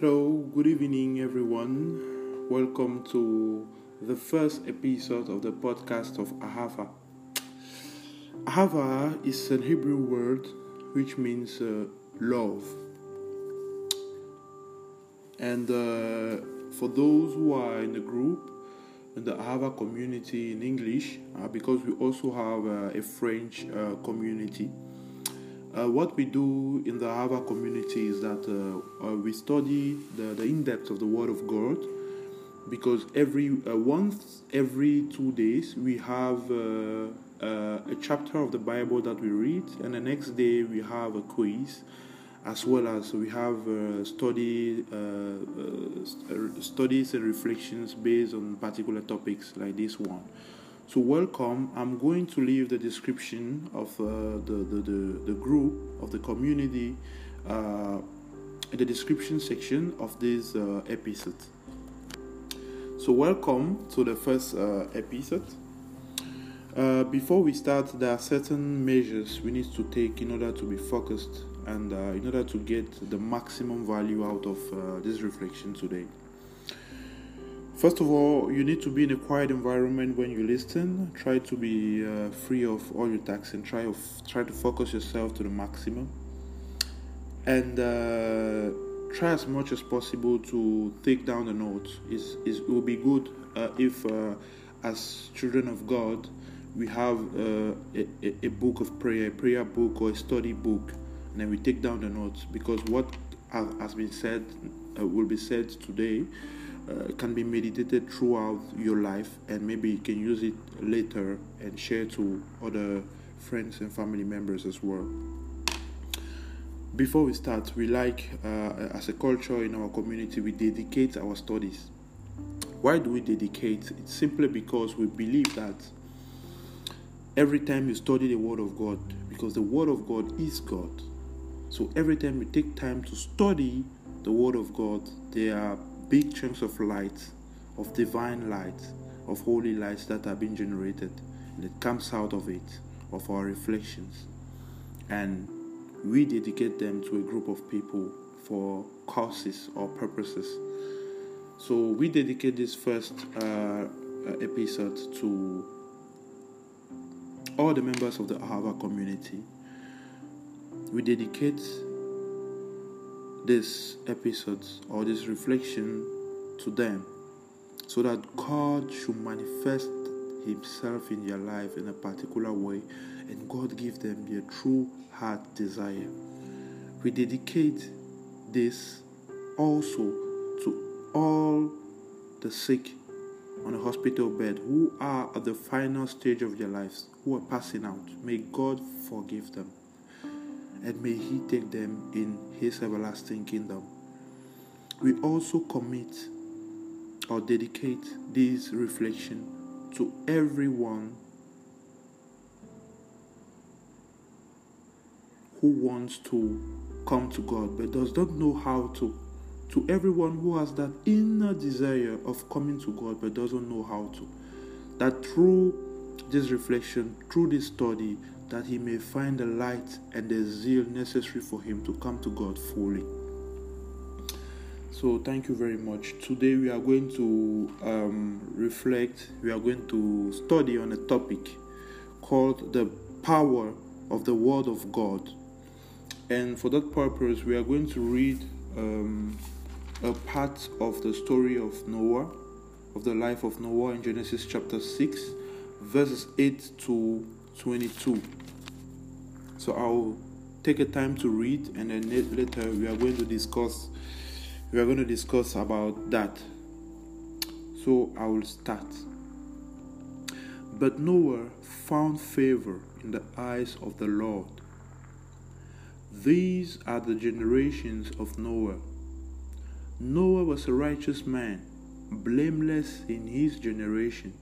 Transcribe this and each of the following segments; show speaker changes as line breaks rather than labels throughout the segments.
Hello, good evening, everyone. Welcome to the first episode of the podcast of Ahava. Ahava is an Hebrew word which means uh, love. And uh, for those who are in the group, in the Ahava community in English, uh, because we also have uh, a French uh, community. Uh, what we do in the Ahava community is that uh, uh, we study the, the in depth of the Word of God because every uh, once every two days we have uh, uh, a chapter of the Bible that we read, and the next day we have a quiz, as well as we have study studies and reflections based on particular topics like this one. So welcome. I'm going to leave the description of uh, the, the, the, the, group of the community uh, in the description section of this uh, episode. So welcome to the first uh, episode. Uh, before we start, there are certain measures we need to take in order to be focused and uh, in order to get the maximum value out of this reflection today. First of all, you need to be in a quiet environment when you listen. Try to be uh, free of all your and try of try to focus yourself to the maximum. And uh, try as much as possible to take down the notes. It will be good uh, if, uh, as children of God, we have uh, a, a book of prayer, a prayer book or a study book, and then we take down the notes because what has been said uh, will be said today uh, can be meditated throughout your life and maybe you can use it later and share to other friends and family members as well. Before we start we like uh, as a culture in our community we dedicate our studies. Why do we dedicate? It's simply because we believe that every time you study the word of god because the word of god is god. So every time we take time to study the word of god there are big chunks of light, of divine light, of holy lights that are being generated, and it comes out of it, of our reflections. And we dedicate them to a group of people for causes or purposes. So we dedicate this first uh, episode to all the members of the Ahava community. We dedicate this episode or this reflection to them so that God should manifest Himself in their life in a particular way and God give them their true heart desire. We dedicate this also to all the sick on a hospital bed who are at the final stage of their lives, who are passing out. May God forgive them and may He take them in His everlasting kingdom. We also commit or dedicate this reflection to everyone who wants to come to God but does not know how to. To everyone who has that inner desire of coming to God but doesn't know how to. That through this reflection, through this study, that he may find the light and the zeal necessary for him to come to God fully. So, thank you very much. Today, we are going to um, reflect, we are going to study on a topic called the power of the Word of God. And for that purpose, we are going to read um, a part of the story of Noah, of the life of Noah in Genesis chapter 6, verses 8 to 22. So I'll take a time to read and then later we are going to discuss we are going to discuss about that. So I will start. But Noah found favor in the eyes of the Lord. These are the generations of Noah. Noah was a righteous man, blameless in his generation.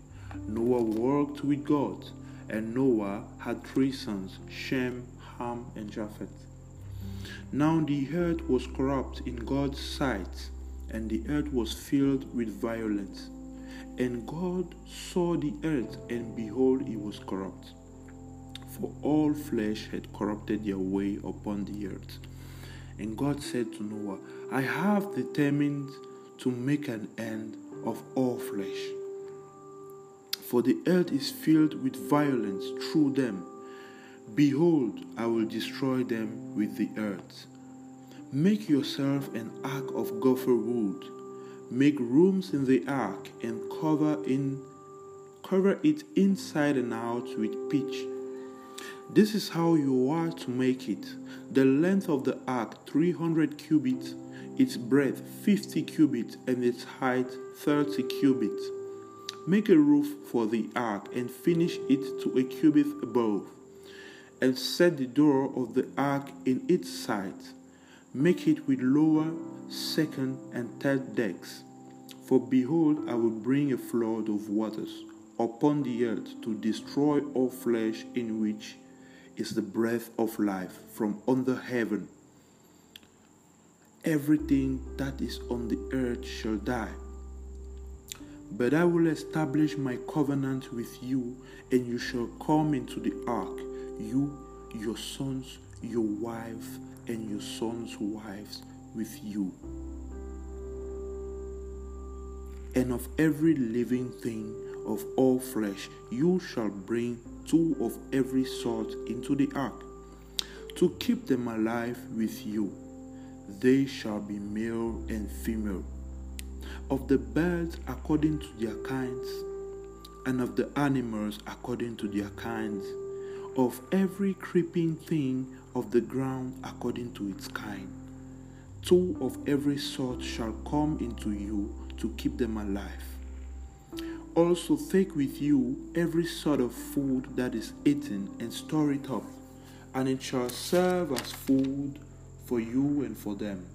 Noah walked with God and Noah had three sons Shem, Ham, and Japheth. Now the earth was corrupt in God's sight, and the earth was filled with violence. And God saw the earth, and behold, it was corrupt. For all flesh had corrupted their way upon the earth. And God said to Noah, I have determined to make an end of all flesh. For the earth is filled with violence through them. Behold, I will destroy them with the earth. Make yourself an ark of gopher wood. Make rooms in the ark and cover in cover it inside and out with pitch. This is how you are to make it. The length of the ark 300 cubits, its breadth 50 cubits, and its height 30 cubits. Make a roof for the ark and finish it to a cubit above, and set the door of the ark in its sides. Make it with lower, second, and third decks. For behold, I will bring a flood of waters upon the earth to destroy all flesh in which is the breath of life from under heaven. Everything that is on the earth shall die. But I will establish my covenant with you, and you shall come into the ark, you, your sons, your wife, and your sons' wives with you. And of every living thing of all flesh, you shall bring two of every sort into the ark, to keep them alive with you. They shall be male and female. Of the birds according to their kinds, and of the animals according to their kinds, of every creeping thing of the ground according to its kind. Two of every sort shall come into you to keep them alive. Also, take with you every sort of food that is eaten and store it up, and it shall serve as food for you and for them.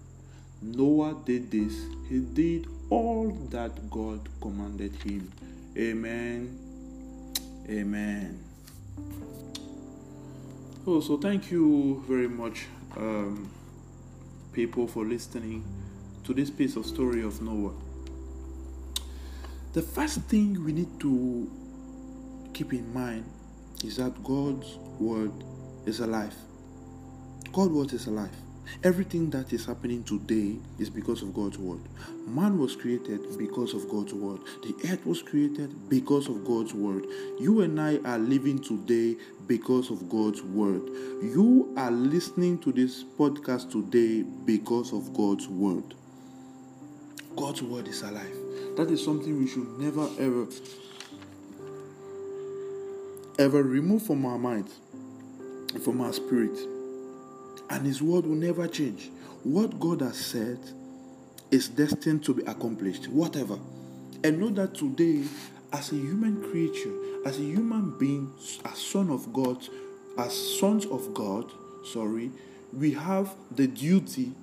Noah did this, he did all that God commanded him. Amen. Amen. Oh, so thank you very much, um, people, for listening to this piece of story of Noah. The first thing we need to keep in mind is that God's word is alive. God's word is alive. Everything that is happening today is because of God's word. Man was created because of God's word. The earth was created because of God's word. You and I are living today because of God's word. You are listening to this podcast today because of God's word. God's word is alive. That is something we should never ever ever remove from our mind, from our spirit. And his word will never change. What God has said is destined to be accomplished, whatever. And know that today, as a human creature, as a human being, as son of God, as sons of God, sorry, we have the duty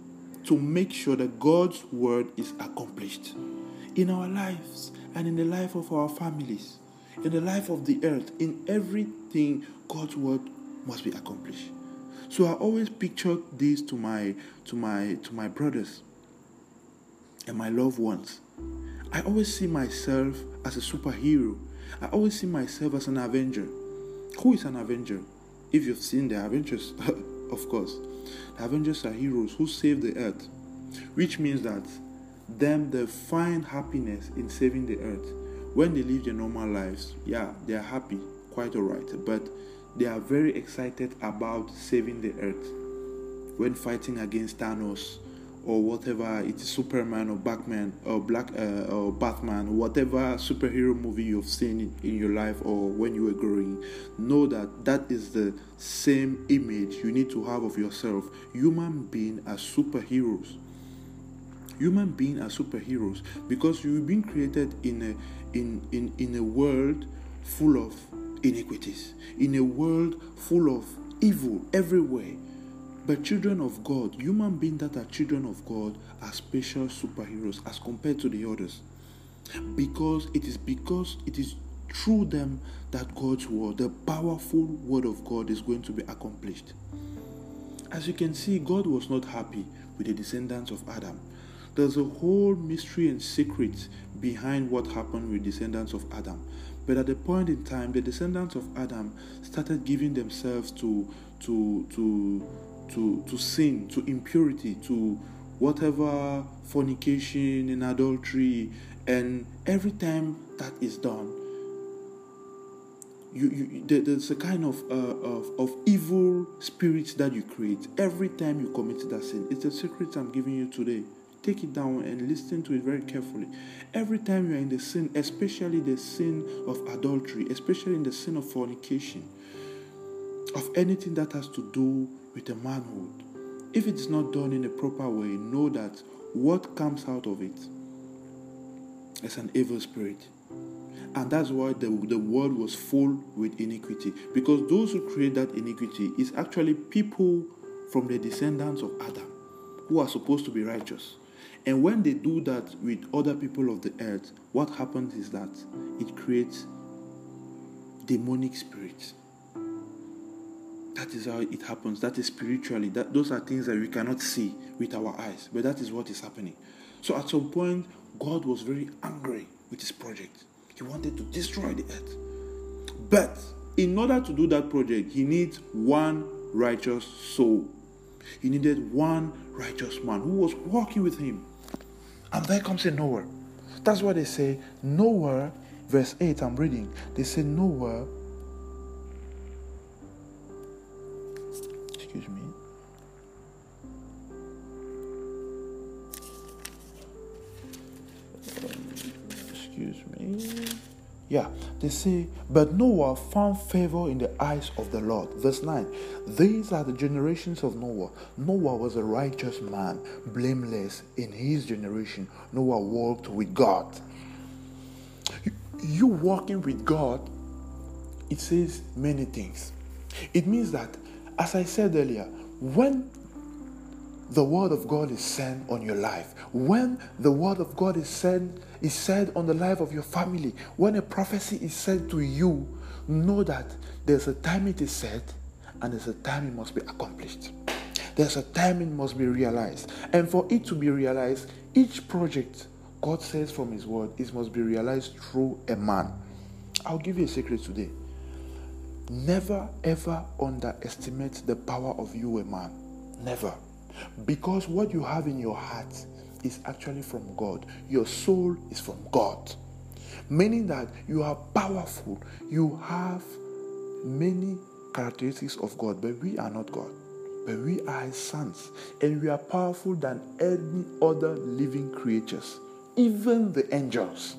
to make sure that God's word is accomplished in our lives and in the life of our families, in the life of the earth, in everything, God's word must be accomplished. So I always picture this to my to my to my brothers and my loved ones. I always see myself as a superhero. I always see myself as an avenger. Who is an avenger? If you've seen the Avengers, of course. The Avengers are heroes who save the earth, which means that them they find happiness in saving the earth. When they live their normal lives, yeah, they are happy, quite alright, but they are very excited about saving the earth. When fighting against Thanos or whatever it is Superman or Batman or Black uh, or Batman, whatever superhero movie you've seen in, your life or when you were growing, know that that is the same image you need to have of yourself. Human being as superheroes human being are superheroes because you've been created in a in, in, in a world full of iniquities, in a world full of evil everywhere. But children of God, human beings that are children of God, are special superheroes as compared to the others. Because it is because it is through them that God's word, the powerful word of God, is going to be accomplished. As you can see, God was not happy with the descendants of Adam. There's a whole mystery and secret behind what happened with descendants of Adam. But at the point in time, the descendants of Adam started giving themselves to to to to, to sin, to impurity, to whatever fornication and adultery. And every time that is done, you, you there's a kind of, uh, of of evil spirits that you create every time you commit that sin. It's a secret I'm giving you today. Take it down and listen to it very carefully. Every time you're in the sin, especially the sin of adultery, especially in the sin of fornication, of anything that has to do with a manhood, if it is not done in a proper way, know that what comes out of it is an evil spirit. And that's why the, the world was full with iniquity. Because those who create that iniquity is actually people from the descendants of Adam who are supposed to be righteous. And when they do that with other people of the earth, what happens is that it creates demonic spirits. That is how it happens. That is spiritually. That those are things that we cannot see with our eyes, but that is what is happening. So at some point, God was very angry with his project. He wanted to destroy the earth. But in order to do that project, he needs one righteous soul. He needed one righteous man who was walking with him. And there comes a Noah. That's why they say Noah, verse 8, I'm reading. They say Noah, excuse me. excuse me. Yeah, they say, but Noah found favor in the eyes of the Lord. Verse 9 These are the generations of Noah. Noah was a righteous man, blameless in his generation. Noah walked with God. You walking with God, it says many things. It means that, as I said earlier, when the word of God is sent on your life, when the word of God is sent is said on the life of your family, when a prophecy is said to you, know that there's a time it is said and there's a time it must be accomplished. There's a time it must be realized. And for it to be realized, each project God says from His word, it must be realized through a man. I'll give you a secret today. Never ever underestimate the power of you, a man. Never. Because what you have in your heart is actually from God. Your soul is from God. Meaning that you are powerful. You have many characteristics of God, but we are not God. But we are His sons, and we are powerful than any other living creatures, even the angels.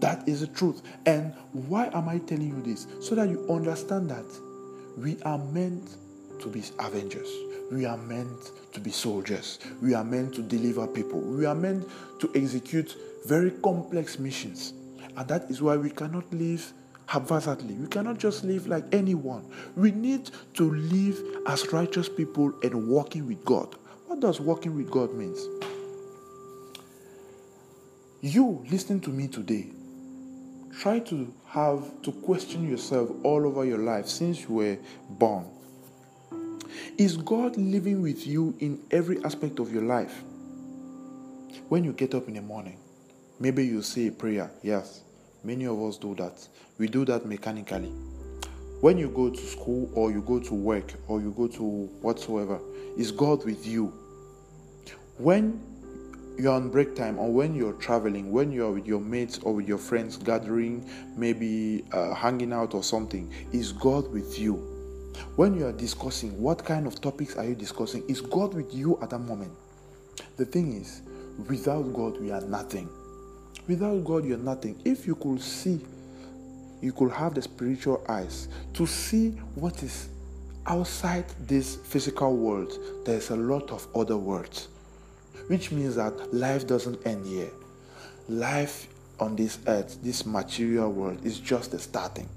That is the truth. And why am I telling you this? So that you understand that we are meant to be avengers. We are meant to be soldiers. We are meant to deliver people. We are meant to execute very complex missions. And that is why we cannot live haphazardly. We cannot just live like anyone. We need to live as righteous people and walking with God. What does walking with God means? You listening to me today, try to have to question yourself all over your life since you were born. Is God living with you in every aspect of your life? When you get up in the morning, maybe you say a prayer. Yes, many of us do that. We do that mechanically. When you go to school or you go to work or you go to whatsoever, is God with you? When you're on break time or when you're traveling, when you're with your mates or with your friends gathering, maybe uh, hanging out or something, is God with you? When you are discussing, what kind of topics are you discussing? Is God with you at that moment? The thing is, without God, we are nothing. Without God, you are nothing. If you could see, you could have the spiritual eyes to see what is outside this physical world, there's a lot of other worlds, which means that life doesn't end here. Life on this earth, this material world, is just the starting.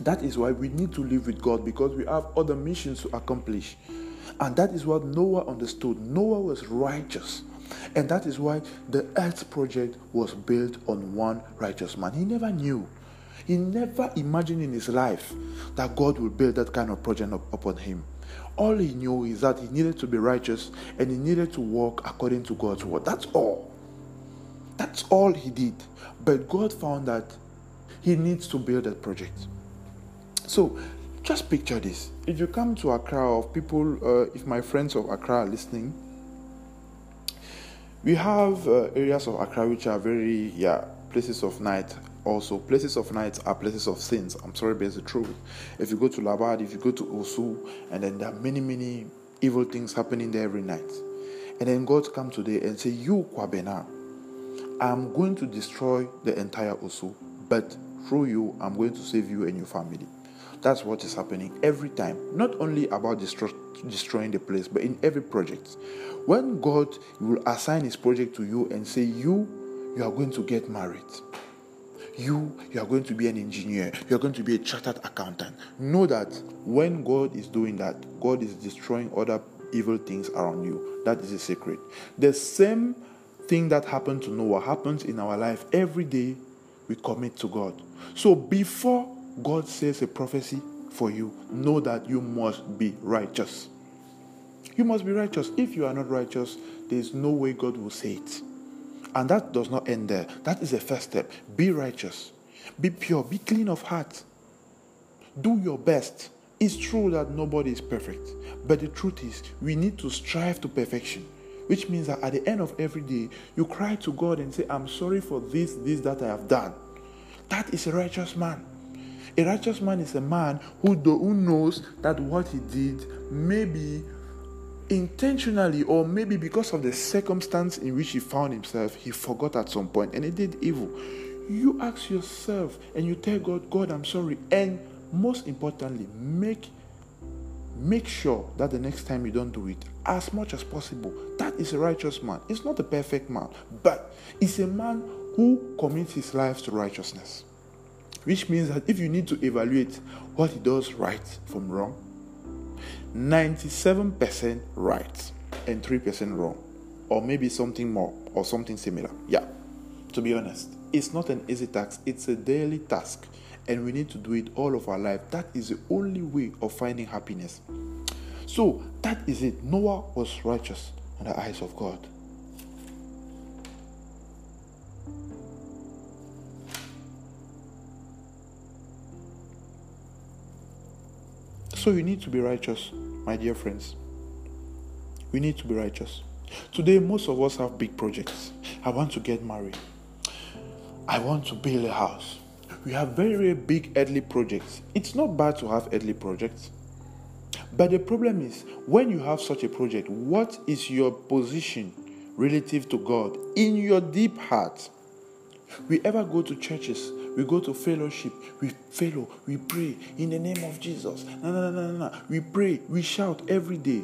That is why we need to live with God because we have other missions to accomplish. And that is what Noah understood. Noah was righteous. And that is why the earth project was built on one righteous man. He never knew. He never imagined in his life that God would build that kind of project upon him. All he knew is that he needed to be righteous and he needed to walk according to God's word. That's all. That's all he did. But God found that he needs to build that project. So just picture this. If you come to Accra, of people, uh, if my friends of Accra are listening, we have uh, areas of Accra which are very, yeah, places of night. Also, places of night are places of sins. I'm sorry, but it's the truth. If you go to Labad, if you go to Osu, and then there are many, many evil things happening there every night. And then God come today and say, You, Kwabena, I'm going to destroy the entire Osu, but through you, I'm going to save you and your family. That's what is happening every time. Not only about destroy, destroying the place, but in every project. When God will assign his project to you and say, You, you are going to get married. You, you are going to be an engineer. You are going to be a chartered accountant. Know that when God is doing that, God is destroying other evil things around you. That is a secret. The same thing that happened to Noah happens in our life every day we commit to God. So before God says a prophecy for you, know that you must be righteous. You must be righteous. If you are not righteous, there is no way God will say it. And that does not end there. That is the first step. Be righteous, be pure, be clean of heart. Do your best. It's true that nobody is perfect, but the truth is, we need to strive to perfection, which means that at the end of every day, you cry to God and say, I'm sorry for this, this, that I have done. That is a righteous man. A righteous man is a man who, do, who knows that what he did maybe intentionally or maybe because of the circumstance in which he found himself, he forgot at some point and he did evil. You ask yourself and you tell God, God, I'm sorry. And most importantly, make make sure that the next time you don't do it as much as possible. That is a righteous man. It's not a perfect man, but it's a man who commits his life to righteousness. Which means that if you need to evaluate what he does right from wrong, 97% right and 3% wrong, or maybe something more or something similar. Yeah, to be honest, it's not an easy task, it's a daily task, and we need to do it all of our life. That is the only way of finding happiness. So, that is it. Noah was righteous in the eyes of God. So you need to be righteous, my dear friends. We need to be righteous. Today, most of us have big projects. I want to get married. I want to build a house. We have very, very big earthly projects. It's not bad to have earthly projects. But the problem is, when you have such a project, what is your position relative to God in your deep heart? We ever go to churches we go to fellowship, we fellow, we pray in the name of Jesus. No, no, no, no, no. We pray, we shout every day.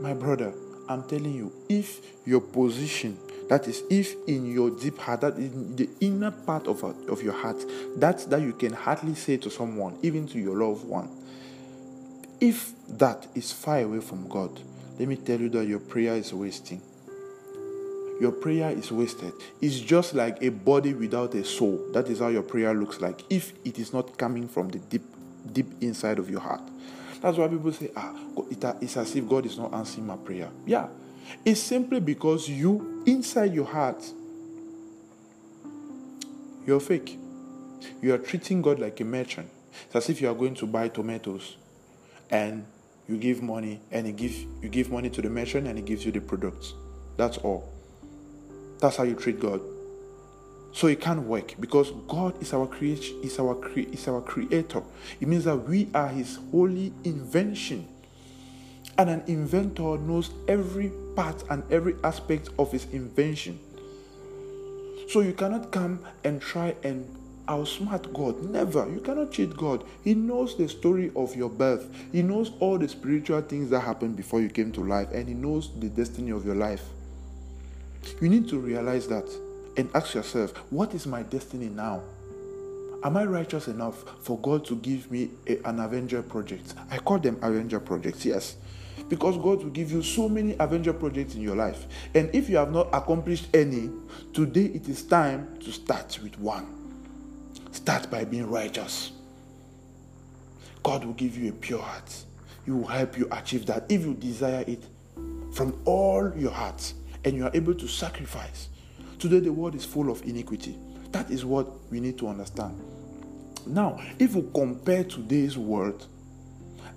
My brother, I'm telling you, if your position, that is, if in your deep heart, that in the inner part of, of your heart, that's that you can hardly say to someone, even to your loved one, if that is far away from God, let me tell you that your prayer is wasting your prayer is wasted. It's just like a body without a soul. That is how your prayer looks like if it is not coming from the deep, deep inside of your heart. That's why people say, ah, it's as if God is not answering my prayer. Yeah, it's simply because you, inside your heart, you're fake. You are treating God like a merchant. It's as if you are going to buy tomatoes and you give money and he give, you give money to the merchant and he gives you the products. That's all. That's how you treat God. So it can't work because God is our creation, is our cre- is our creator. It means that we are his holy invention. And an inventor knows every part and every aspect of his invention. So you cannot come and try and outsmart God. Never. You cannot cheat God. He knows the story of your birth. He knows all the spiritual things that happened before you came to life, and He knows the destiny of your life. You need to realize that and ask yourself, what is my destiny now? Am I righteous enough for God to give me a, an Avenger project? I call them Avenger projects, yes. Because God will give you so many Avenger projects in your life. And if you have not accomplished any, today it is time to start with one. Start by being righteous. God will give you a pure heart. He will help you achieve that if you desire it from all your heart and you are able to sacrifice. Today, the world is full of iniquity. That is what we need to understand. Now, if we compare today's world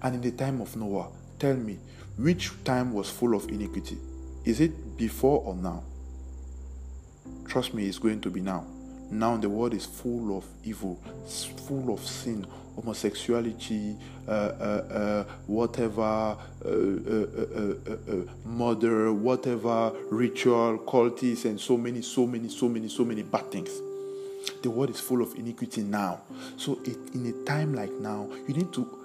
And in the time of Noah, tell me, which time was full of iniquity? Is it before or now? Trust me, it's going to be now. Now the world is full of evil, full of sin, homosexuality, uh, uh, uh, whatever, uh, uh, murder, whatever, ritual, cultists, and so many, so many, so many, so many bad things. The world is full of iniquity now. So, it, in a time like now, you need to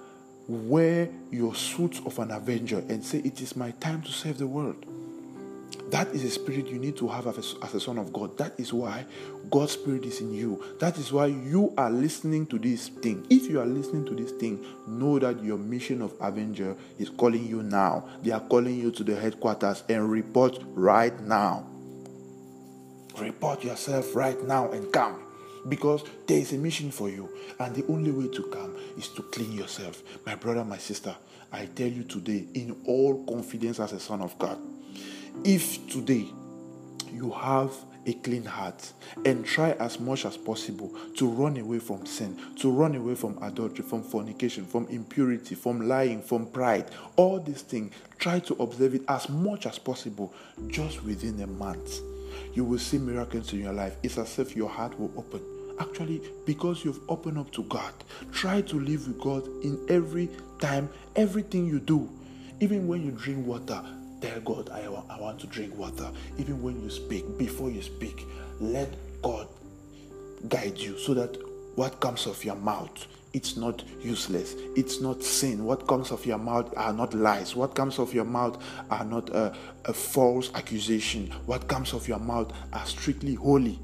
wear your suit of an avenger and say, It is my time to save the world. That is a spirit you need to have as a, son of God. That is why God's spirit is in you. That is why you are listening to this thing. If you are listening to this thing, know that your mission of Avenger is calling you now. They are calling you to the headquarters and report right now. Report yourself right now and come because there is a mission for you and the only way to come is to clean yourself my brother my sister i tell you today in all confidence as a son of god if today you have a clean heart and try as much as possible to run away from sin, to run away from adultery, from fornication, from impurity, from lying, from pride, all these things, try to observe it as much as possible just within a month. You will see miracles in your life. It's as if your heart will open. Actually, because you've opened up to God, try to live with God in every time, everything you do. Even when you drink water, Tell God, I, I want to drink water. Even when you speak, before you speak, let God guide you so that what comes of your mouth it's not useless. It's not sin. What comes of your mouth are not lies. What comes of your mouth are not a, a false accusation. What comes of your mouth are strictly holy.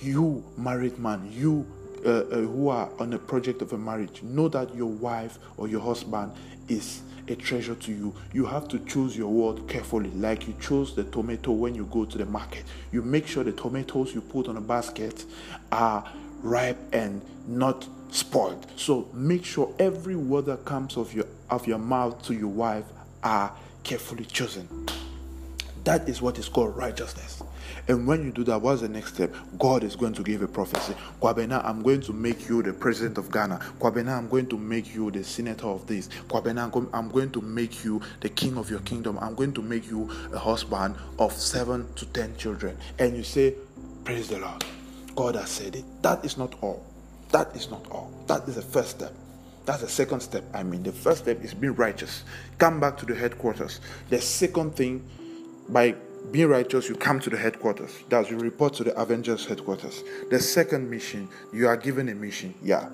You married man you uh, uh, who are on a project of a marriage know that your wife or your husband is a treasure to you. You have to choose your word carefully, like you chose the tomato when you go to the market. You make sure the tomatoes you put on a basket are ripe and not spoiled. So make sure every word that comes of your of your mouth to your wife are carefully chosen. That is what is called righteousness. And when you do that, what's the next step? God is going to give a prophecy. Kwabena, I'm going to make you the president of Ghana. Kwabena, I'm going to make you the senator of this. Kwabena, I'm going to make you the king of your kingdom. I'm going to make you a husband of seven to ten children. And you say, Praise the Lord. God has said it. That is not all. That is not all. That is the first step. That's the second step. I mean, the first step is being righteous. Come back to the headquarters. The second thing, by being righteous, you come to the headquarters. That's you report to the Avengers headquarters. The second mission, you are given a mission. Yeah,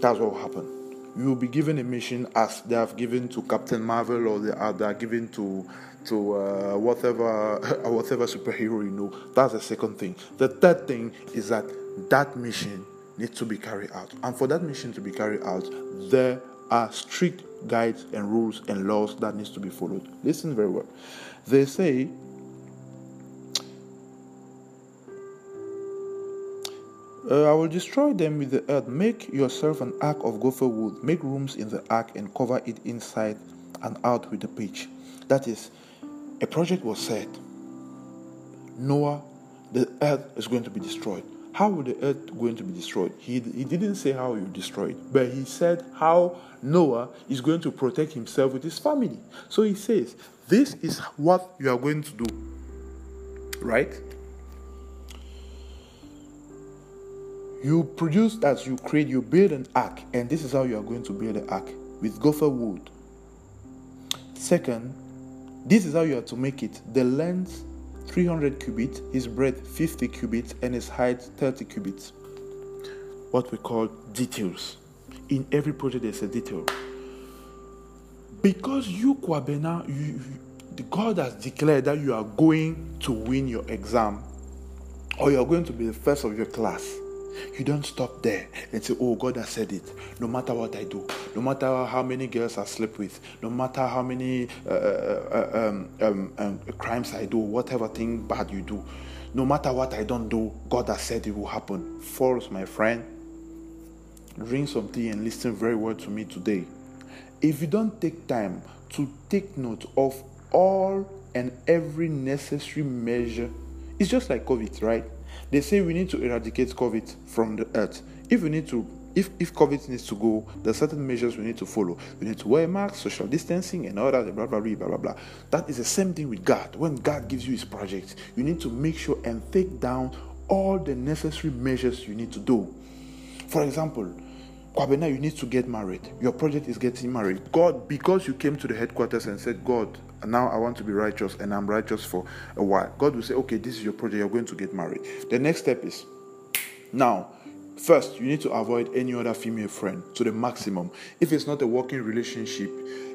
that's what will happen. You will be given a mission as they have given to Captain Marvel or they are, they are given to to uh, whatever whatever superhero you know. That's the second thing. The third thing is that that mission needs to be carried out, and for that mission to be carried out, there are strict guides and rules and laws that needs to be followed. Listen very well. They say Uh, I will destroy them with the earth. Make yourself an ark of gopher wood. Make rooms in the ark and cover it inside and out with the pitch. That is, a project was said. Noah, the earth is going to be destroyed. How will the earth going to be destroyed? He, he didn't say how you destroy it, but he said how Noah is going to protect himself with his family. So he says, This is what you are going to do. Right? You produce as you create, you build an ark, and this is how you are going to build the ark with gopher wood. Second, this is how you are to make it. The length 300 cubits, his breadth 50 cubits, and his height 30 cubits. What we call details. In every project, there's a detail. Because you, Kwabena, you, God has declared that you are going to win your exam or you are going to be the first of your class you don't stop there and say, Oh, God has said it. No matter what I do, no matter how many girls I sleep with, no matter how many uh, uh, uh, um, um, um, crimes I do, whatever thing bad you do, no matter what I don't do, God has said it will happen. False, my friend. Drink some tea and listen very well to me today. If you don't take time to take note of all and every necessary measure, it's just like COVID, right? They say we need to eradicate COVID from the earth. If we need to if if COVID needs to go, there are certain measures we need to follow. We need to wear masks, social distancing, and all that, blah blah blah blah blah blah. That is the same thing with God. When God gives you His project, you need to make sure and take down all the necessary measures you need to do. For example, Kwabena, you need to get married. Your project is getting married. God, because you came to the headquarters and said, God, now I want to be righteous and I'm righteous for a while. God will say, okay, this is your project. You're going to get married. The next step is now First, you need to avoid any other female friend to the maximum. If it's not a working relationship,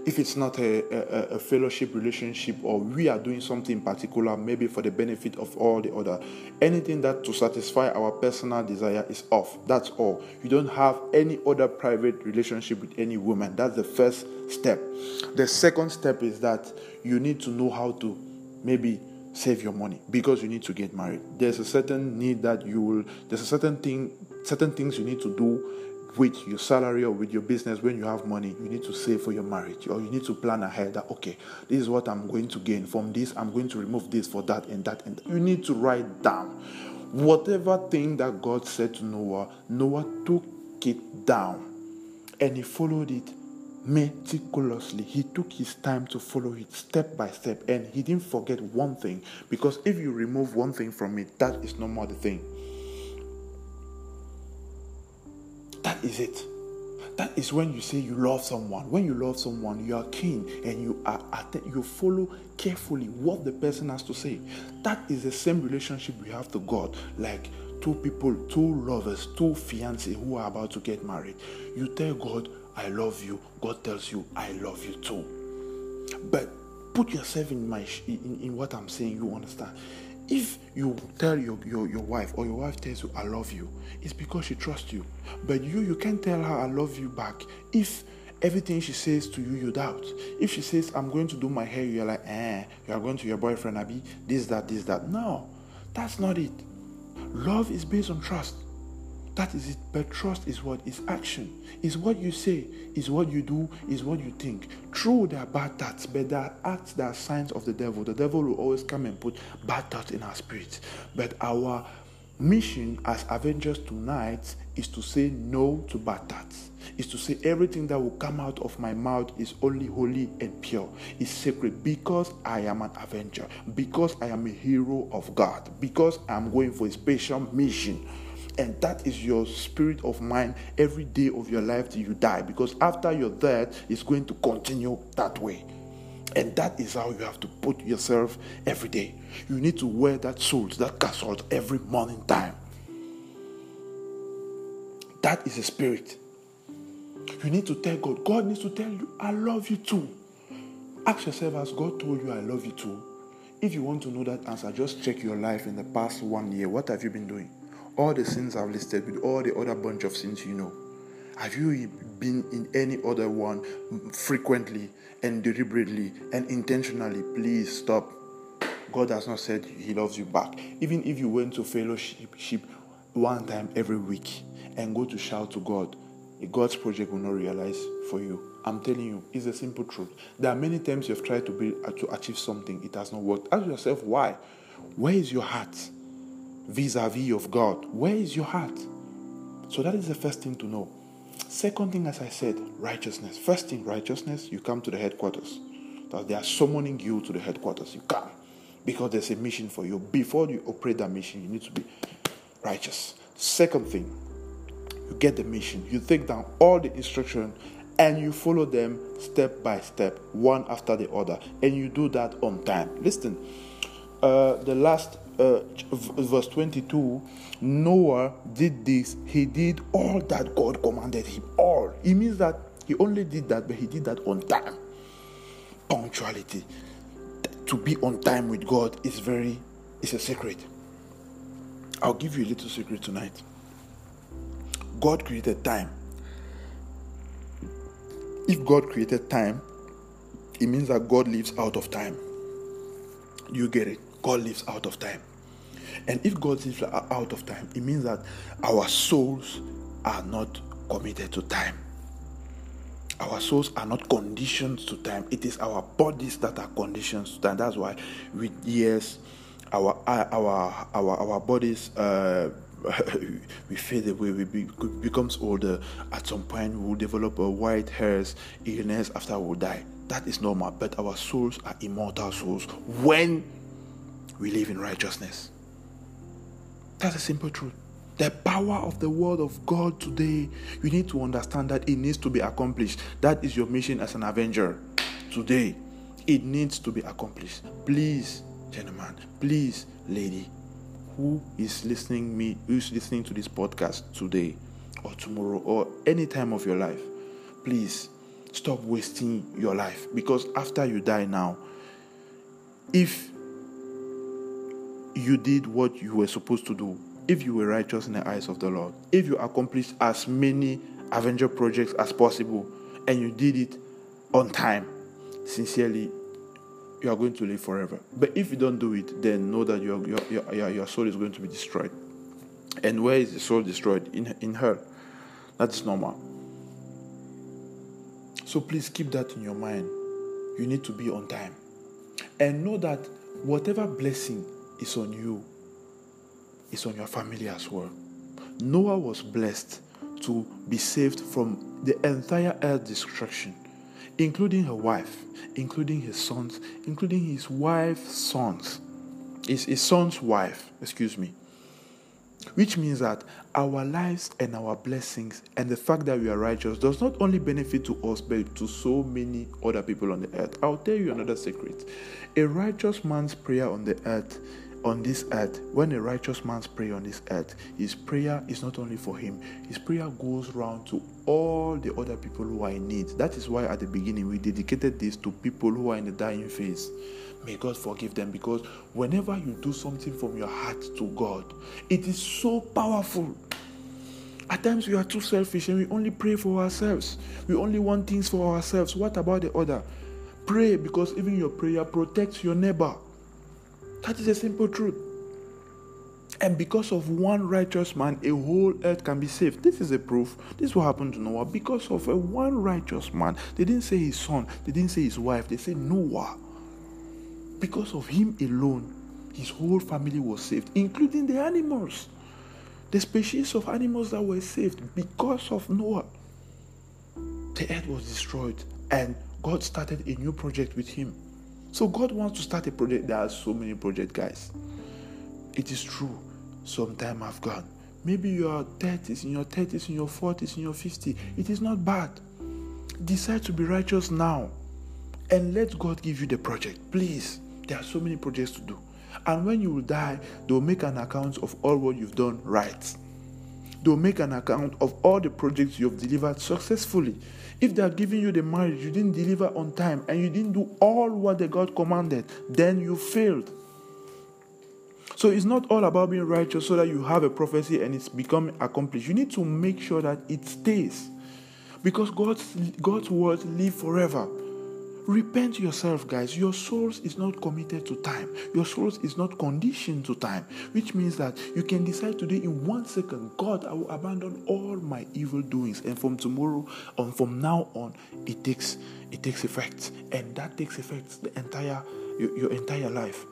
if it's not a, a, a, fellowship relationship, or we are doing something particular, maybe for the benefit of all the other, anything that to satisfy our personal desire is off. That's all. You don't have any other private relationship with any woman. That's the first step. The second step is that you need to know how to maybe save your money because you need to get married. There's a certain need that you will, there's a certain thing, certain things you need to do with your salary or with your business when you have money. You need to save for your marriage or you need to plan ahead that, okay, this is what I'm going to gain from this. I'm going to remove this for that and that. And that. you need to write down whatever thing that God said to Noah, Noah took it down and he followed it meticulously. He took his time to follow it step by step and he didn't forget one thing because if you remove one thing from it, that is no more the thing. Is it. That is when you say you love someone. When you love someone, you are keen and you are you follow carefully what the person has to say. That is the same relationship we have to God. Like two people, two lovers, two fiancés who are about to get married. You tell God, I love you. God tells you, I love you too. But put yourself in my in, in what I'm saying, you understand. If you tell your, your, your wife or your wife tells you I love you, it's because she trusts you. But you you can't tell her I love you back if everything she says to you you doubt. If she says I'm going to do my hair, you're like, eh, you are going to your boyfriend, Abby, this, that, this, that. No, that's not it. Love is based on trust. That is it. But trust is what? Is action. Is what you say, is what you do, is what you think. True, there are bad thoughts, but there are acts, that are signs of the devil. The devil will always come and put bad thoughts in our spirits. But our mission as Avengers tonight is to say no to bad thoughts. Is to say everything that will come out of my mouth is only holy and pure, is sacred because I am an Avenger, because I am a hero of God, because I'm going for a special mission and that is your spirit of mind every day of your life till you die because after you're dead it's going to continue that way. And that is how you have to put yourself every day. You need to wear that suit that castle every morning time. That is a spirit. You need to tell god. God needs to tell you i love you too. Ask yourself as god told you i love you too? If you want to know that answer just check your life in the past one year. What have you been doing all the sins I've listed with all the other bunch of sins you know. Have you been in any other one frequently and deliberately and intentionally? Please stop. God has not said He loves you back. Even if you went to fellowship one time every week and go to shout to God, God's project will not realize for you. I'm telling you, it's a simple truth. There are many times you've tried to be to achieve something, it has not worked. Ask yourself why. Where is your heart? Vis-a-vis of God. Where is your heart? So that is the first thing to know. Second thing, as I said, righteousness. First thing, righteousness, you come to the headquarters. That they are summoning you to the headquarters. You come because there's a mission for you. Before you operate that mission, you need to be righteous. Second thing, you get the mission. You take down all the instruction and you follow them step by step, one after the other, and you do that on time. Listen, uh, the last uh, verse 22 Noah did this, he did all that God commanded him. All. It means that he only did that, but he did that on time. Punctuality. To be on time with God is very, it's a secret. I'll give you a little secret tonight. God created time. If God created time, it means that God lives out of time. You get it? God lives out of time. And if God lives out of time, it means that our souls are not committed to time. Our souls are not conditioned to time. It is our bodies that are conditioned to time. That's why with years, our our our our bodies uh, we fade away, we be, becomes older. At some point, we will develop a white hairs illness after we will die. That is normal, but our souls are immortal souls when we live in righteousness. That's a simple truth. The power of the word of God today, you need to understand that it needs to be accomplished. That is your mission as an avenger today. It needs to be accomplished. Please, gentlemen, please, lady, who is listening me, who is listening to this podcast today or tomorrow or any time of your life, please stop wasting your life because after you die now, if you did what you were supposed to do, if you were righteous in the eyes of the Lord, if you accomplished as many Avenger projects as possible, and you did it on time, sincerely, you are going to live forever. But if you don't do it, then know that your, your, your, your soul is going to be destroyed. And where is the soul destroyed? In, in hell. That's normal. So please keep that in your mind. You need to be on time. And know that whatever blessing is on you, It's on your family as well. Noah was blessed to be saved from the entire earth destruction, including her wife, including his sons, including his wife's sons, his, his son's wife, excuse me. Which means that our lives and our blessings and the fact that we are righteous does not only benefit to us but to so many other people on the earth. I'll tell you another secret. A righteous man's prayer on the earth on this earth, when a righteous man's prayer on this earth, his prayer is not only for him, his prayer goes round to all the other people who are in need. That is why at the beginning we dedicated this to people who are in the dying phase. May God forgive them because whenever you do something from your heart to God, it is so powerful. At times we are too selfish and we only pray for ourselves. We only want things for ourselves. What about the other? Pray because even your prayer protects your neighbor. That is a simple truth. And because of one righteous man, a whole earth can be saved. This is a proof. This will happen to Noah. Because of a one righteous man, they didn't say his son, they didn't say his wife, they said Noah. Because of him alone, his whole family was saved, including the animals. The species of animals that were saved because of Noah. The earth was destroyed, and God started a new project with him. So God wants to start a project. There are so many projects, guys. It is true. Some time have gone. Maybe you are 30s, in your 30s, in your 40s, in your 50s. It is not bad. Decide to be righteous now. And let God give you the project. Please. There are so many projects to do. And when you will die, they will make an account of all what you've done right. They will make an account of all the projects you have delivered successfully. If they are giving you the marriage, you didn't deliver on time and you didn't do all what the God commanded, then you failed. So it's not all about being righteous so that you have a prophecy and it's become accomplished. You need to make sure that it stays. Because God's God's words live forever. Repent yourself, guys. Your souls is not committed to time. Your souls is not conditioned to time, which means that you can decide today in one second, God, I will abandon all my evil doings, and from tomorrow on, from now on, it takes it takes effect, and that takes effect the entire your, your entire life.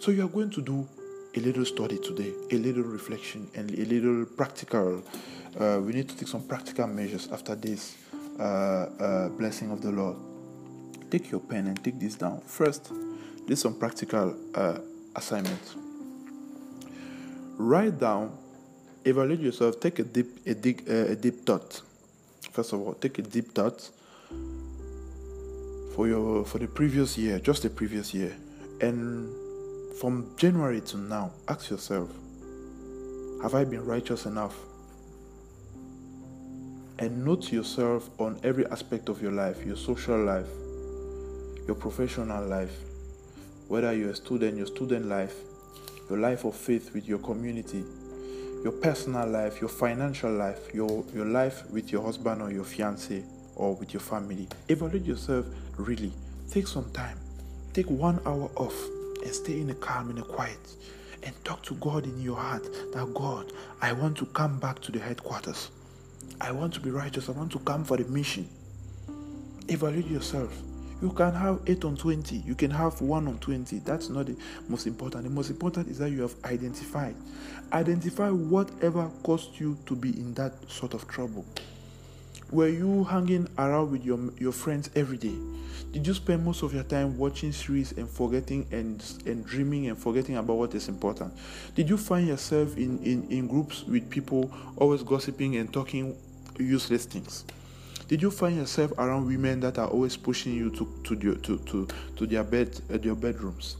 So you are going to do a little study today, a little reflection, and a little practical. Uh, we need to take some practical measures after this uh, uh, blessing of the Lord take your pen and take this down. First, do some practical uh, assignments. Write down, evaluate yourself, take a deep, a deep, uh, a deep thought. First of all, take a deep thought for your for the previous year, just the previous year, and from January to now, ask yourself, have I been righteous enough? And note yourself on every aspect of your life, your social life, your professional life, whether you're a student, your student life, your life of faith with your community, your personal life, your financial life, your, your life with your husband or your fiance or with your family. Evaluate yourself really. Take some time. Take one hour off and stay in a calm, in a quiet, and talk to God in your heart that God, I want to come back to the headquarters. I want to be righteous. I want to come for the mission. Evaluate yourself You can have 8 on 20, you can have 1 on 20. That's not the most important. The most important is that you have identified. Identify whatever caused you to be in that sort of trouble. Were you hanging around with your, your friends every day? Did you spend most of your time watching series and forgetting and, and dreaming and forgetting about what is important? Did you find yourself in, in, in groups with people always gossiping and talking useless things? Did you find yourself around women that are always pushing you to, to, their, to, to, to their bed, uh, their bedrooms?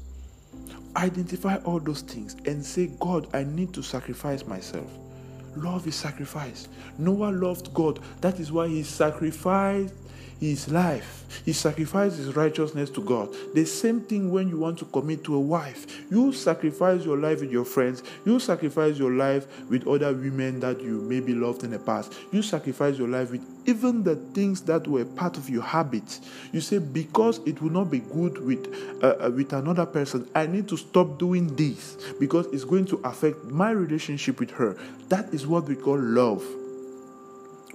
Identify all those things and say, God, I need to sacrifice myself. Love is sacrifice. Noah loved God. That is why he sacrificed his life. He sacrificed his righteousness to God. The same thing when you want to commit to a wife. You sacrifice your life with your friends. You sacrifice your life with other women that you maybe loved in the past. You sacrifice your life with even the things that were part of your habits. You say, because it will not be good with, uh, uh, with another person, I need to stop doing this because it's going to affect my relationship with her. That is what we call love.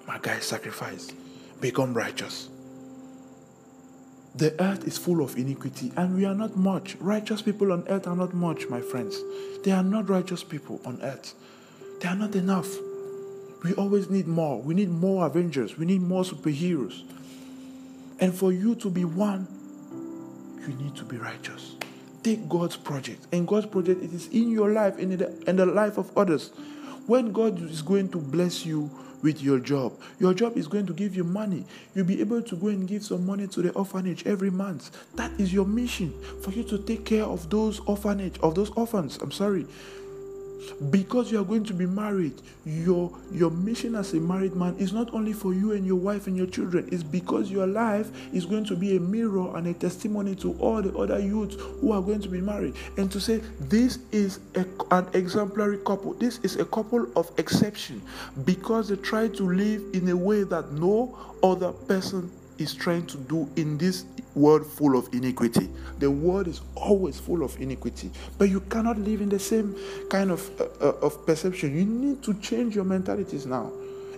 My guy, sacrifice. Become righteous. The earth is full of iniquity, and we are not much. Righteous people on earth are not much, my friends. They are not righteous people on earth. They are not enough. We always need more. We need more Avengers. We need more superheroes. And for you to be one, you need to be righteous. Take God's project. And God's project it is in your life and in the, in the life of others. When God is going to bless you with your job. Your job is going to give you money. You'll be able to go and give some money to the orphanage every month. That is your mission for you to take care of those orphanage, of those orphans. I'm sorry because you are going to be married your your mission as a married man is not only for you and your wife and your children it's because your life is going to be a mirror and a testimony to all the other youths who are going to be married. And to say this is a, an exemplary couple. This is a couple of exception. Because they try to live in a way that no other person is trying to do in this world full of iniquity. The world is always full of iniquity, but you cannot live in the same kind of, uh, uh, of perception. You need to change your mentalities now.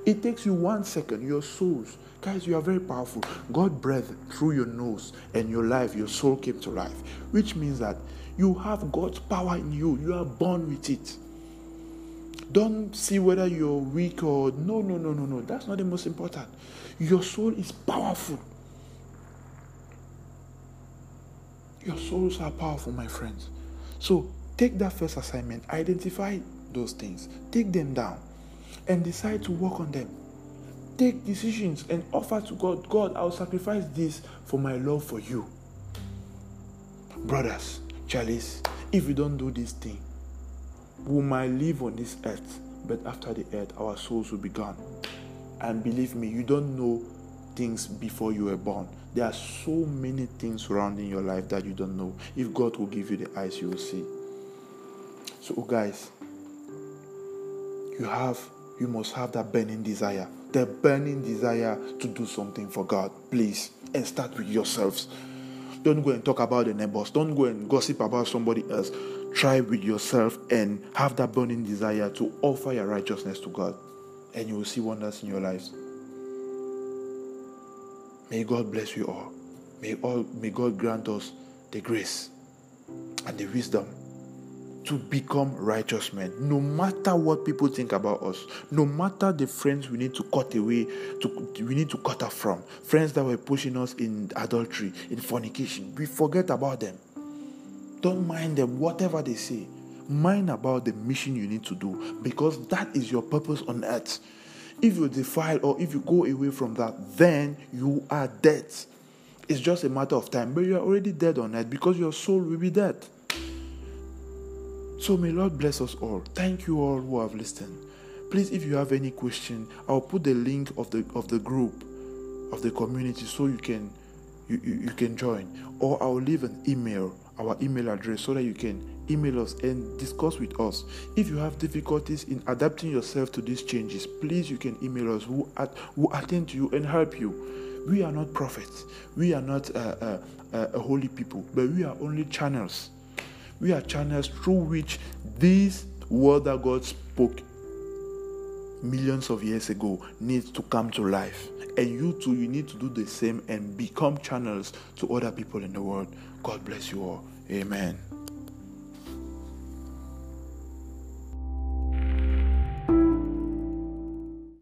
It takes you one second, your souls. Guys, you are very powerful. God breathed through your nose and your life, your soul came to life, which means that you have God's power in you. You are born with it. Don't see whether you're weak or no, no, no, no, no. That's not the most important. Your soul is powerful. Your souls are powerful, my friends. So take that first assignment, identify those things, take them down, and decide to work on them. Take decisions and offer to God, God, I'll sacrifice this for my love for you. Brothers, Charlies, if you don't do this thing, we might live on this earth, but after the earth, our souls will be gone. And believe me, you don't know things before you were born. There are so many things surrounding your life that you don't know. If God will give you the eyes, you will see. So, oh guys, you have, you must have that burning desire, the burning desire to do something for God, please, and start with yourselves. Don't go and talk about the neighbors. Don't go and gossip about somebody else. Try with yourself and have that burning desire to offer your righteousness to God, and you will see wonders in your lives. May God bless you all. May, all, may God grant us the grace and the wisdom to become righteous men. No matter what people think about us, no matter the friends we need to cut away, to, we need to cut off from, friends that were pushing us in adultery, in fornication, we forget about them. Don't mind them, whatever they say. Mind about the mission you need to do because that is your purpose on earth. If you defile or if you go away from that, then you are dead. It's just a matter of time, but you are already dead on earth because your soul will be dead. So may Lord bless us all. Thank you all who have listened. Please, if you have any question, I'll put the link of the of the group of the community so you can you, you, you can join. Or I'll leave an email, our email address, so that you can email us and discuss with us. If you have difficulties in adapting yourself to these changes, please you can email us. Who at attend to you and help you. We are not prophets. We are not uh, uh, uh, a holy people, but we are only channels we are channels through which this word that God spoke millions of years ago needs to come to life. And you too, you need to do the same and become channels to other people in the world. God bless you all. Amen.